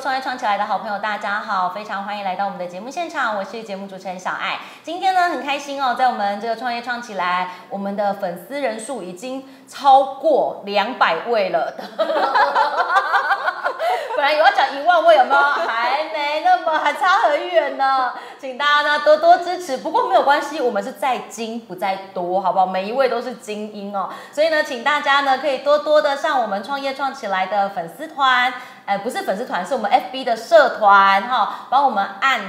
创业创起来的好朋友，大家好，非常欢迎来到我们的节目现场，我是节目主持人小爱。今天呢，很开心哦，在我们这个创业创起来，我们的粉丝人数已经超过两百位了。本来有要讲一万位，有没有？还没那么，还差很远呢。请大家呢多多支持。不过没有关系，我们是在精不在多，好不好？每一位都是精英哦。所以呢，请大家呢可以多多的上我们创业创起来的粉丝团，哎，不是粉丝团，是我们 FB 的社团哈，帮我们按。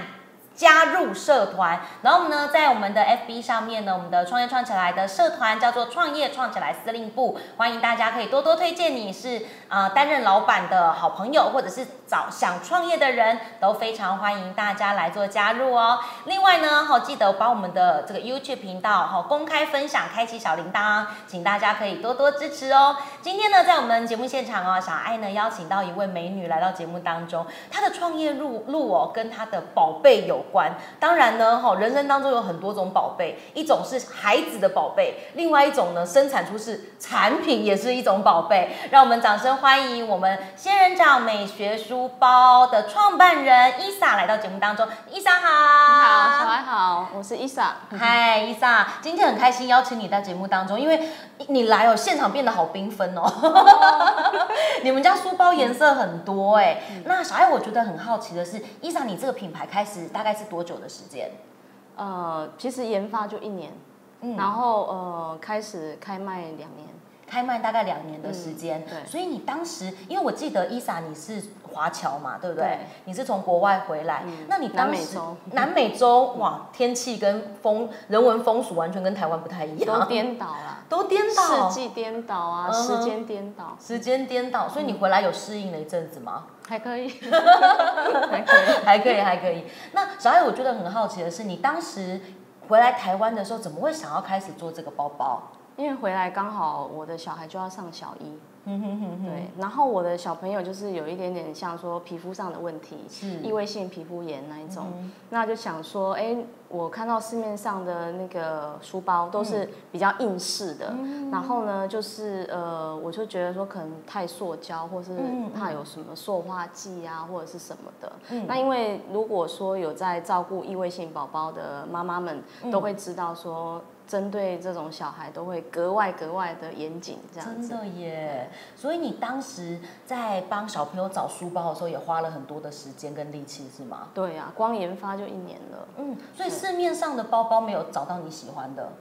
加入社团，然后呢，在我们的 FB 上面呢，我们的创业创起来的社团叫做创业创起来司令部，欢迎大家可以多多推荐你是啊担任老板的好朋友，或者是找想创业的人都非常欢迎大家来做加入哦。另外呢，好记得把我们的这个 YouTube 频道好公开分享，开启小铃铛，请大家可以多多支持哦。今天呢，在我们节目现场哦，小爱呢邀请到一位美女来到节目当中，她的创业路路哦跟她的宝贝有。关，当然呢，哈，人生当中有很多种宝贝，一种是孩子的宝贝，另外一种呢，生产出是产品也是一种宝贝。让我们掌声欢迎我们仙人掌美学书包的创办人伊莎来到节目当中。伊莎好，你好，小孩好，我是伊莎。嗨，伊莎，今天很开心邀请你在节目当中，因为你来哦，现场变得好缤纷哦。你们家书包颜色很多哎，那小爱我觉得很好奇的是，伊莎，你这个品牌开始大概是多久的时间？呃，其实研发就一年，嗯然后呃，开始开卖两年。开卖大概两年的时间，对，所以你当时，因为我记得伊莎你是华侨嘛，对不对？你是从国外回来，那你当时南美洲。哇，天气跟风人文风俗完全跟台湾不太一样，都颠倒了，都颠倒，四季颠倒啊，时间颠倒，时间颠倒，所以你回来有适应了一阵子吗？还可以，还可以，还可以，还可以。那小艾，我觉得很好奇的是，你当时回来台湾的时候，怎么会想要开始做这个包包？因为回来刚好我的小孩就要上小一，对，然后我的小朋友就是有一点点像说皮肤上的问题，异位性皮肤炎那一种，那就想说，哎，我看到市面上的那个书包都是比较硬式的，然后呢，就是呃，我就觉得说可能太塑胶，或是怕有什么塑化剂啊，或者是什么的。那因为如果说有在照顾异位性宝宝的妈妈们，都会知道说。针对这种小孩都会格外格外的严谨，这样子。真的耶！所以你当时在帮小朋友找书包的时候，也花了很多的时间跟力气，是吗？对呀，光研发就一年了。嗯，所以市面上的包包没有找到你喜欢的。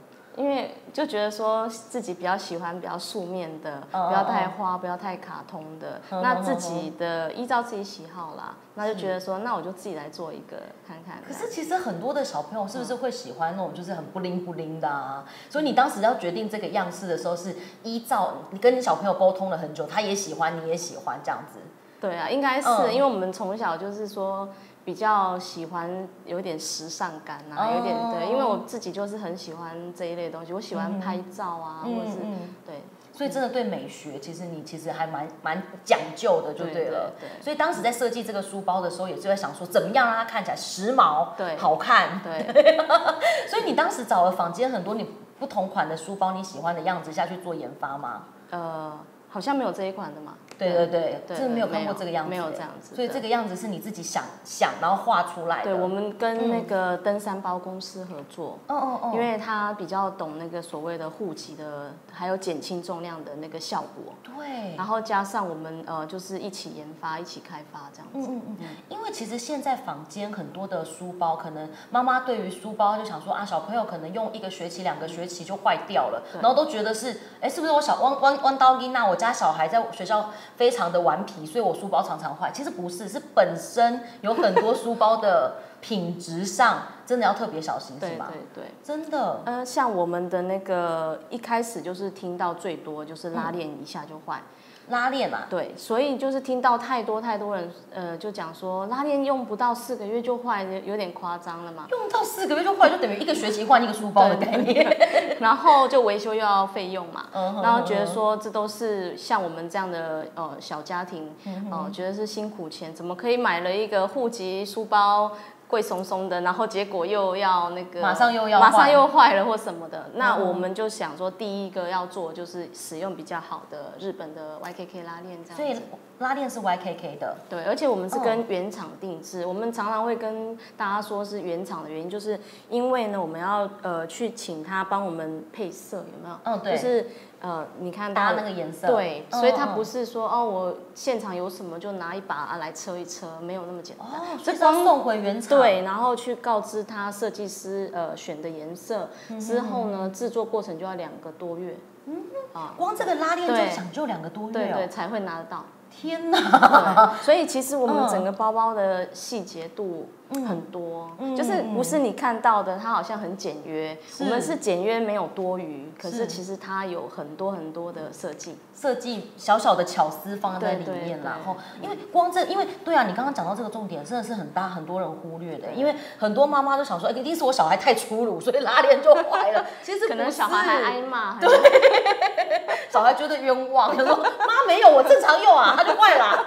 因为就觉得说自己比较喜欢比较素面的，不要太花，不要太卡通的。那自己的依照自己喜好啦，那就觉得说，那我就自己来做一个看看。可是其实很多的小朋友是不是会喜欢那种就是很不灵不灵的啊？所以你当时要决定这个样式的时候，是依照你跟你小朋友沟通了很久，他也喜欢，你也喜欢这样子。对啊，应该是因为我们从小就是说。比较喜欢有点时尚感啊，有点对，因为我自己就是很喜欢这一类东西，我喜欢拍照啊，或者是对，所以真的对美学，其实你其实还蛮蛮讲究的，就对了。对，所以当时在设计这个书包的时候，也是在想说，怎么样让它看起来时髦、对，好看。对，所以你当时找了坊间很多你不同款的书包，你喜欢的样子下去做研发吗？呃。好像没有这一款的嘛？对对对，真的没有看过这个样子，没有这样子。所以这个样子是你自己想想，然后画出来的。对，我们跟那个登山包公司合作，哦哦哦，因为他比较懂那个所谓的护脊的，还有减轻重量的那个效果。对。然后加上我们呃，就是一起研发、一起开发这样子。嗯嗯嗯。因为其实现在坊间很多的书包，可能妈妈对于书包就想说啊，小朋友可能用一个学期、两个学期就坏掉了，然后都觉得是，哎，是不是我小弯弯弯刀音那我家小孩在学校非常的顽皮，所以我书包常常坏。其实不是，是本身有很多书包的 品质上真的要特别小心，是吗？对对，真的。呃，像我们的那个一开始就是听到最多就是拉链一下就坏。拉链嘛，对，所以就是听到太多太多人，呃，就讲说拉链用不到四个月就坏，有点夸张了嘛。用到四个月就坏，就等于一个学期换一个书包的概念。然后就维修又要费用嘛，然后觉得说这都是像我们这样的呃小家庭，哦，觉得是辛苦钱，怎么可以买了一个户籍书包？贵松松的，然后结果又要那个马上又要马上又坏了或什么的，那我们就想说，第一个要做就是使用比较好的日本的 YKK 拉链这样。所以拉链是 YKK 的。对，而且我们是跟原厂定制，我们常常会跟大家说是原厂的原因，就是因为呢，我们要呃去请他帮我们配色，有没有？嗯，对。就是呃，你看搭那个颜色。对，所以它不是说哦，我现场有什么就拿一把啊来车一车，没有那么简单。哦，所以光送回原厂。对，然后去告知他设计师呃选的颜色之后呢，制作过程就要两个多月。嗯啊，光这个拉链就讲究两个多月对对，才会拿得到。天哪！所以其实我们整个包包的细节度很多，就是不是你看到的，它好像很简约。我们是简约没有多余，可是其实它有很多很多的设计，设计小小的巧思放在里面然后，因为光这，因为对啊，你刚刚讲到这个重点，真的是很大，很多人忽略的。因为很多妈妈都想说，哎，一定是我小孩太粗鲁，所以拉链就坏了。其实可能小孩还挨骂，对，小孩觉得冤枉，他说妈没有，我正常用啊。他就坏了，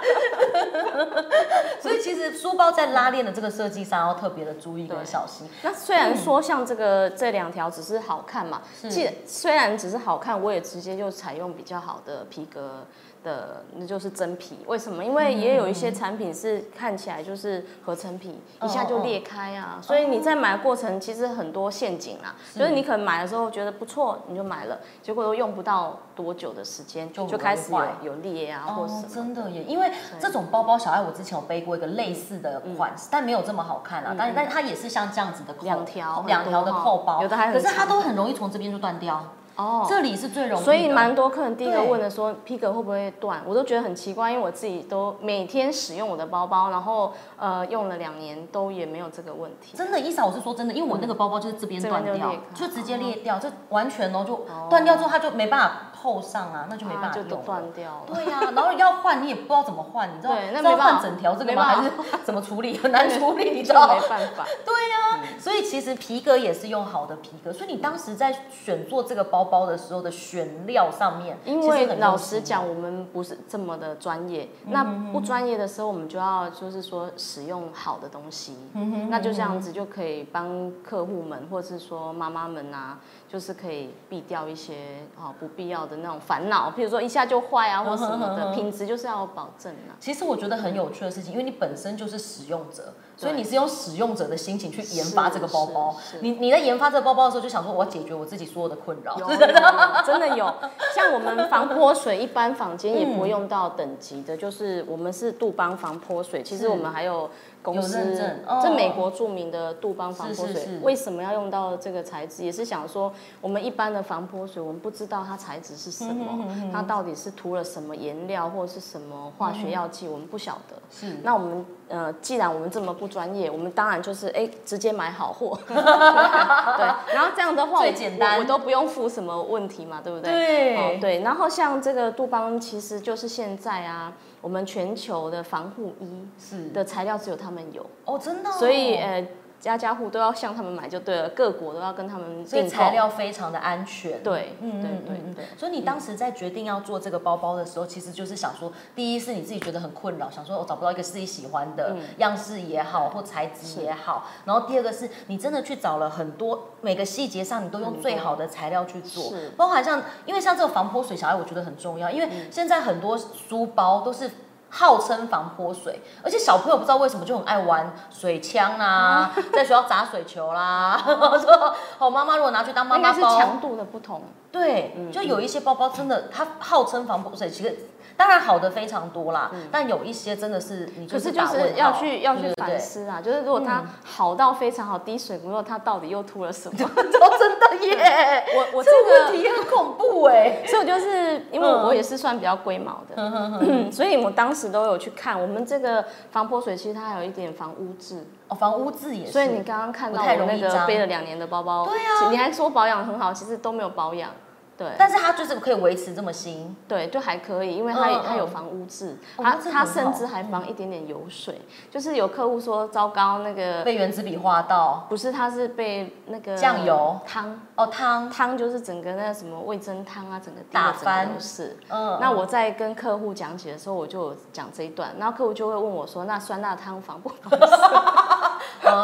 所以其实书包在拉链的这个设计上要特别的注意跟小心。那虽然说像这个这两条只是好看嘛，既虽然只是好看，我也直接就采用比较好的皮革。的那就是真皮，为什么？因为也有一些产品是看起来就是合成皮，一下就裂开啊。所以你在买的过程其实很多陷阱啦，就是你可能买的时候觉得不错，你就买了，结果都用不到多久的时间就就开始有有裂啊，或什么。真的也，因为这种包包，小爱我之前有背过一个类似的款式，但没有这么好看啊。但但它也是像这样子的两条两条的扣包，有的还可是它都很容易从这边就断掉。哦，这里是最容易，所以蛮多客人第一个问的说皮革会不会断，我都觉得很奇怪，因为我自己都每天使用我的包包，然后呃用了两年都也没有这个问题。真的，伊莎我是说真的，因为我那个包包就是这边断掉，就直接裂掉，就完全哦就断掉之后它就没办法扣上啊，那就没办法用。就断掉了。对呀，然后要换你也不知道怎么换，你知道？对那要换整条这个吗？还是 怎么处理？很难处理，你知道？没办法。对呀，所以其实皮革也是用好的皮革，所以你当时在选做这个包包的时候的。选料上面，因为老实讲，我们不是这么的专业。那不专业的时候，我们就要就是说使用好的东西。嗯那就这样子就可以帮客户们，或者是说妈妈们啊，就是可以避掉一些啊不必要的那种烦恼。譬如说一下就坏啊，或什么的，品质就是要保证啊。其实我觉得很有趣的事情，因为你本身就是使用者。所以你是用使用者的心情去研发这个包包。你你在研发这个包包的时候，就想说我要解决我自己所有的困扰。真的有，像我们防泼水，一般房间也不用到等级的，就是我们是杜邦防泼水。其实我们还有。公司这美国著名的杜邦防泼水，为什么要用到这个材质？也是想说，我们一般的防泼水，我们不知道它材质是什么，它到底是涂了什么颜料或者是什么化学药剂，我们不晓得。是，那我们呃，既然我们这么不专业，我们当然就是哎，直接买好货。对，然后这样的话，最简单，我都不用付什么问题嘛，对不对？对，对。然后像这个杜邦，其实就是现在啊。我们全球的防护衣是的材料只有他们有哦，真的，所以呃。家家户都要向他们买就对了，各国都要跟他们所以材料非常的安全。对，嗯对对对。所以你当时在决定要做这个包包的时候，其实就是想说，第一是你自己觉得很困扰，想说我找不到一个自己喜欢的样式也好，或材质也好。然后第二个是你真的去找了很多每个细节上，你都用最好的材料去做，包含像因为像这个防泼水小爱，我觉得很重要，因为现在很多书包都是。号称防泼水，而且小朋友不知道为什么就很爱玩水枪啦，在学校砸水球啦。说我妈妈如果拿去当妈妈包，强度的不同。对，就有一些包包真的，它号称防泼水，其实。当然好的非常多啦，但有一些真的是你可是就是要去要去反思啊，就是如果它好到非常好滴水不漏，它到底又吐了什么？真的耶！我我这个问题很恐怖哎，所以我就是因为我也是算比较龟毛的，所以我当时都有去看我们这个防泼水，其实它还有一点防污渍哦，防污渍也是。所以你刚刚看到我那个背了两年的包包，对啊，你还说保养很好，其实都没有保养。对，但是它就是可以维持这么新，对，就还可以，因为它它有防污渍，它它甚至还防一点点油水。就是有客户说糟糕，那个被原子笔划到，不是，它是被那个酱油。汤。哦汤。汤就是整个那个什么味增汤啊，整个打翻都是。嗯，那我在跟客户讲解的时候，我就讲这一段，然后客户就会问我说：“那酸辣汤防不防？”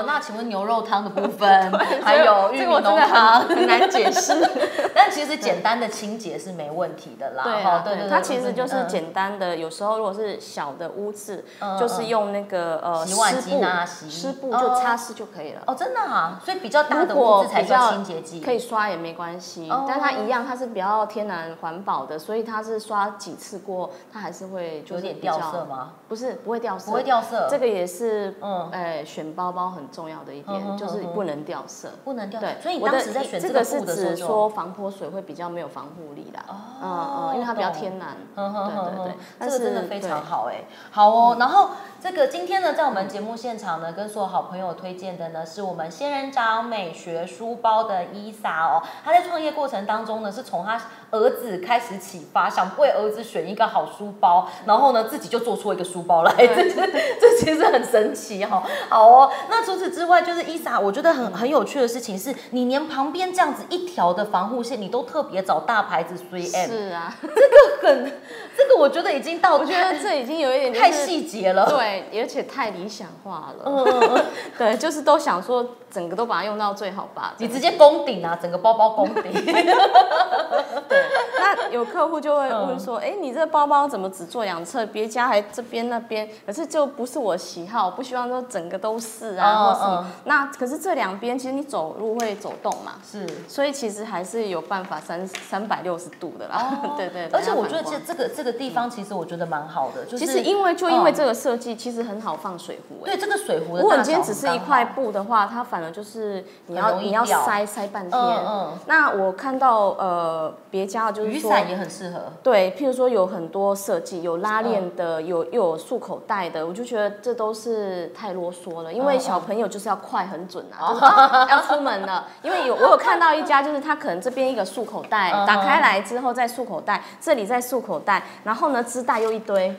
那请问牛肉汤的部分，还有玉米浓汤，很难解释。但其实简单的清洁是没问题的啦。对对对，它其实就是简单的。有时候如果是小的污渍，就是用那个呃洗碗机啊，洗湿布就擦拭就可以了。哦，真的啊，所以比较大的污渍才叫清洁剂，可以刷也没关系。但它一样，它是比较天然环保的，所以它是刷几次过，它还是会有点掉色吗？不是，不会掉色，不会掉色。这个也是，嗯，哎，选包包很重要的一点，就是不能掉色，不能掉。对，所以你当时在选这个是指说防泼水会比较没有防护力的，嗯嗯，因为它比较天然。对对对，这个真的非常好哎。好哦，然后这个今天呢，在我们节目现场呢，跟所有好朋友推荐的呢，是我们仙人掌美学书包的伊莎哦。他在创业过程当中呢，是从他儿子开始启发，想为儿子选一个好书包，然后呢，自己就做出一个书包来。这这其实很神奇哈，好哦。那除此之外，就是伊莎，我觉得很很有趣的事情是，你连旁边这样子一条的防护线，你都特别找大牌子 three M。是啊，这个很，这个我觉得已经到，我觉得这已经有一点太细节了，对，而且太理想化了。嗯嗯嗯，对，就是都想说整个都把它用到最好吧。你直接攻顶啊，整个包包攻顶。对，那有客户就会问说，哎，你这包包怎么只做两侧，别家还这边那边？可是就不是我喜好，不希望说整个都是啊，或是那可是这两边其实你走路会走动嘛，是，所以其实还是有办法三三百六十度的啦，对对。而且我觉得这这个这个地方其实我觉得蛮好的，就其实因为就因为这个设计，其实很好放水壶。对这个水壶，如果你今天只是一块布的话，它反而就是你要你要塞塞半天。嗯嗯。那我看到呃别家就是雨伞也很适合。对，譬如说有很多设计，有拉链的，有又有束口袋的，我就觉得这都是太啰嗦了，因为小朋友就是要快很准啊，要出门了。因为有我有看到一家，就是他可能这边一个束口袋打开来之后再束口袋，这里再束口袋，然后呢织带又一堆，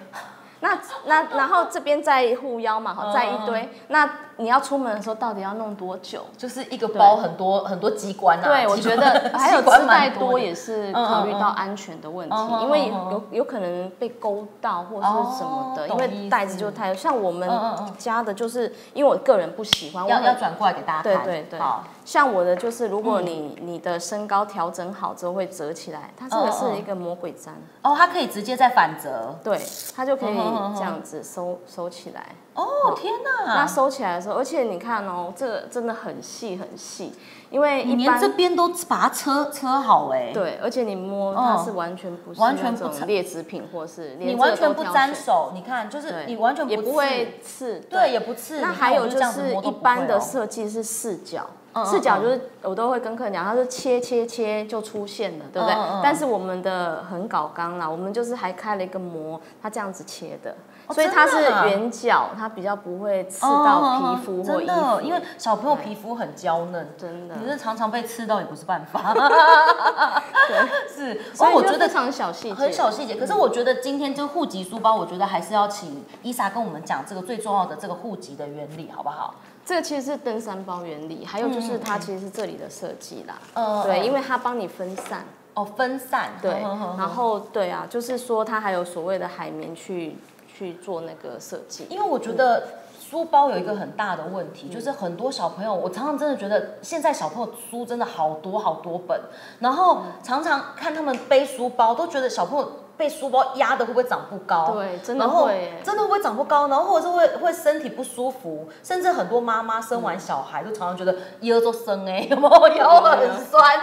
那那然后这边再护腰嘛，好再一堆那。你要出门的时候，到底要弄多久？就是一个包很多很多机关啊。对，我觉得 还有织带多也是考虑到安全的问题，因为有有可能被勾到或是什么的，因为袋子就太像我们家的，就是因为我个人不喜欢，要要转过来给大家看。对对对，像我的就是，如果你你的身高调整好之后会折起来，它这个是一个魔鬼毡哦，它可以直接再反折，对，它就可以这样子收收起来。哦天哪！那收起来的时候，而且你看哦，这个真的很细很细，因为一般这边都把它车车好哎。对，而且你摸它是完全不是完全不劣质品，或是你完全不沾手，你看就是你完全也不会刺，对，也不刺。那还有就是一般的设计是四角。视角就是我都会跟客人讲，他说切切切就出现了，对不对？但是我们的很搞刚啦，我们就是还开了一个膜，它这样子切的，所以它是圆角，它比较不会刺到皮肤或衣服。因为小朋友皮肤很娇嫩，真的，你是常常被刺到也不是办法。对，是，所以我觉得非常小细节，很小细节。可是我觉得今天这个户籍书包，我觉得还是要请伊莎跟我们讲这个最重要的这个户籍的原理，好不好？这个其实是登山包原理，还有就是它其实是这里的设计啦。嗯，对，因为它帮你分散。哦，分散。对，然后对啊，就是说它还有所谓的海绵去去做那个设计。因为我觉得书包有一个很大的问题，就是很多小朋友，我常常真的觉得现在小朋友书真的好多好多本，然后常常看他们背书包，都觉得小朋友。被书包压的会不会长不高？对，真的会，真的会不会长不高？然后或者是会会身体不舒服，甚至很多妈妈生完小孩都常常觉得腰都生哎，有没有腰很酸？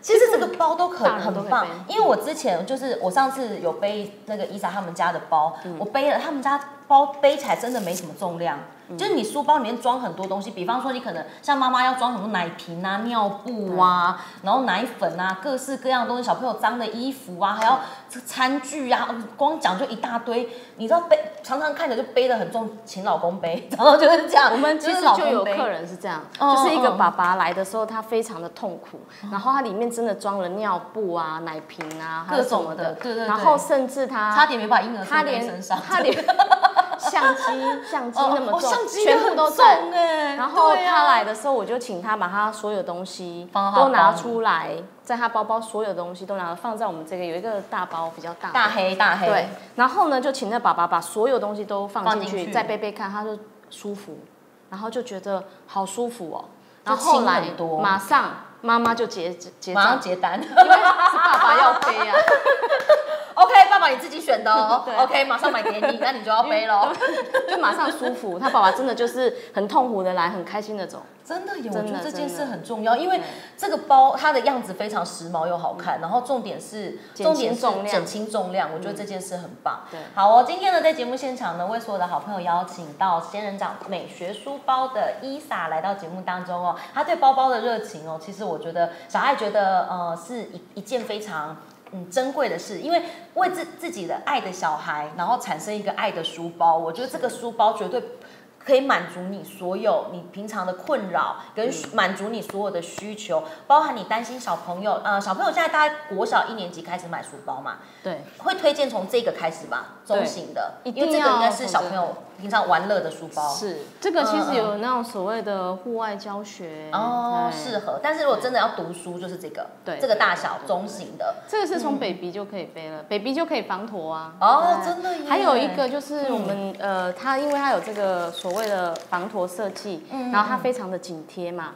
其实这个包都很很棒，因为我之前就是我上次有背那个伊莎他们家的包，我背了他们家包背起来真的没什么重量。就是你书包里面装很多东西，比方说你可能像妈妈要装很多奶瓶啊、尿布啊，然后奶粉啊，各式各样的东西，小朋友脏的衣服啊，还要餐具啊，光讲就一大堆。你知道背常常看着就背的很重，请老公背，然后就是这样。我们其实就有客人是这样，就是一个爸爸来的时候，他非常的痛苦，然后他里面真的装了尿布啊、奶瓶啊，各种的，对对。然后甚至他差点没把婴儿他连身上，他连。相机相机那么重，全部都重哎。然后他来的时候，我就请他把他所有东西都拿出来，在他包包所有东西都拿放在我们这个有一个大包比较大，大黑大黑。对，然后呢就请那爸爸把所有东西都放进去，再背背看，他就舒服。然后就觉得好舒服哦，然后后来马上妈妈就结结马上结单，因为是爸爸要背啊。OK，爸爸你自己选的哦。OK，马上买给你，那你就要背喽，就马上舒服。他爸爸真的就是很痛苦的来，很开心的走。真的有，我觉得这件事很重要，因为这个包它的样子非常时髦又好看，然后重点是重点是减轻重量，我觉得这件事很棒。对，好哦，今天呢在节目现场呢，为所有的好朋友邀请到仙人掌美学书包的伊莎来到节目当中哦，他对包包的热情哦，其实我觉得小爱觉得呃是一一件非常。嗯，珍贵的事，因为为自自己的爱的小孩，然后产生一个爱的书包，我觉得这个书包绝对。可以满足你所有你平常的困扰，跟满足你所有的需求，包含你担心小朋友，呃，小朋友现在大概国小一年级开始买书包嘛，对，会推荐从这个开始吧，中型的，因为这个应该是小朋友平常玩乐的书包。是，这个其实有那种所谓的户外教学。哦，适合。但是如果真的要读书，就是这个，对，这个大小中型的，这个是从 baby 就可以背了，baby 就可以防驼啊。哦，真的。还有一个就是我们呃，它因为它有这个所所谓的防驼设计，然后它非常的紧贴嘛，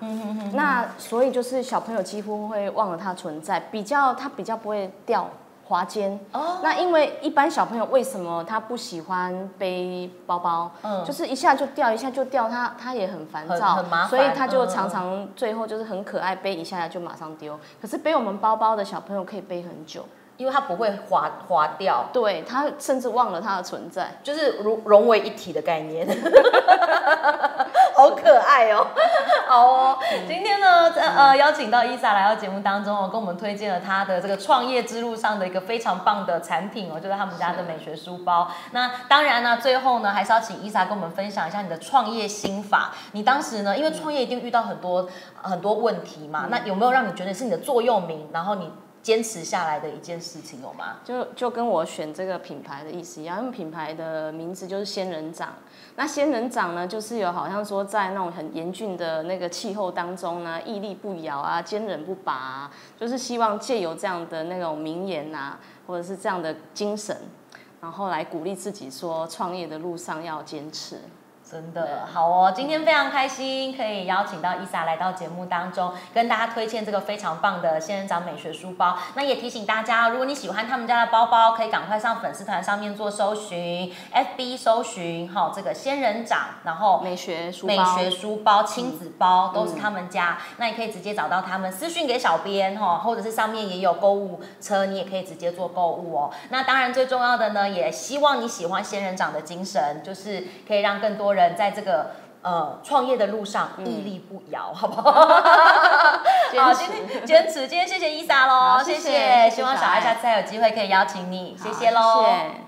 那所以就是小朋友几乎会忘了它存在，比较它比较不会掉滑肩。哦，那因为一般小朋友为什么他不喜欢背包包？嗯，就是一下就掉，一下就掉，他他也很烦躁，很麻烦，所以他就常常最后就是很可爱，背一下就马上丢。可是背我们包包的小朋友可以背很久。因为它不会滑滑掉，对它甚至忘了它的存在，就是融融为一体的概念，好可爱哦！好哦，今天呢，呃，邀请到伊莎来到节目当中哦，跟我们推荐了他的这个创业之路上的一个非常棒的产品哦，就是他们家的美学书包。那当然呢，最后呢，还是要请伊莎跟我们分享一下你的创业心法。你当时呢，因为创业一定遇到很多很多问题嘛，那有没有让你觉得是你的座右铭？然后你。坚持下来的一件事情有吗？就就跟我选这个品牌的意思一样，因为品牌的名字就是仙人掌。那仙人掌呢，就是有好像说在那种很严峻的那个气候当中呢，屹立不摇啊，坚韧不拔啊，就是希望借由这样的那种名言啊，或者是这样的精神，然后来鼓励自己说，创业的路上要坚持。真的好哦，今天非常开心，可以邀请到伊莎来到节目当中，跟大家推荐这个非常棒的仙人掌美学书包。那也提醒大家，如果你喜欢他们家的包包，可以赶快上粉丝团上面做搜寻，FB 搜寻哈这个仙人掌，然后美学书美学书包亲子包都是他们家，那你可以直接找到他们，私讯给小编哈，或者是上面也有购物车，你也可以直接做购物哦。那当然最重要的呢，也希望你喜欢仙人掌的精神，就是可以让更多。人在这个呃创业的路上屹立不摇，好不好？好，今天坚持，今天谢谢伊莎喽，谢谢，希望小艾下次还有机会可以邀请你，谢谢喽。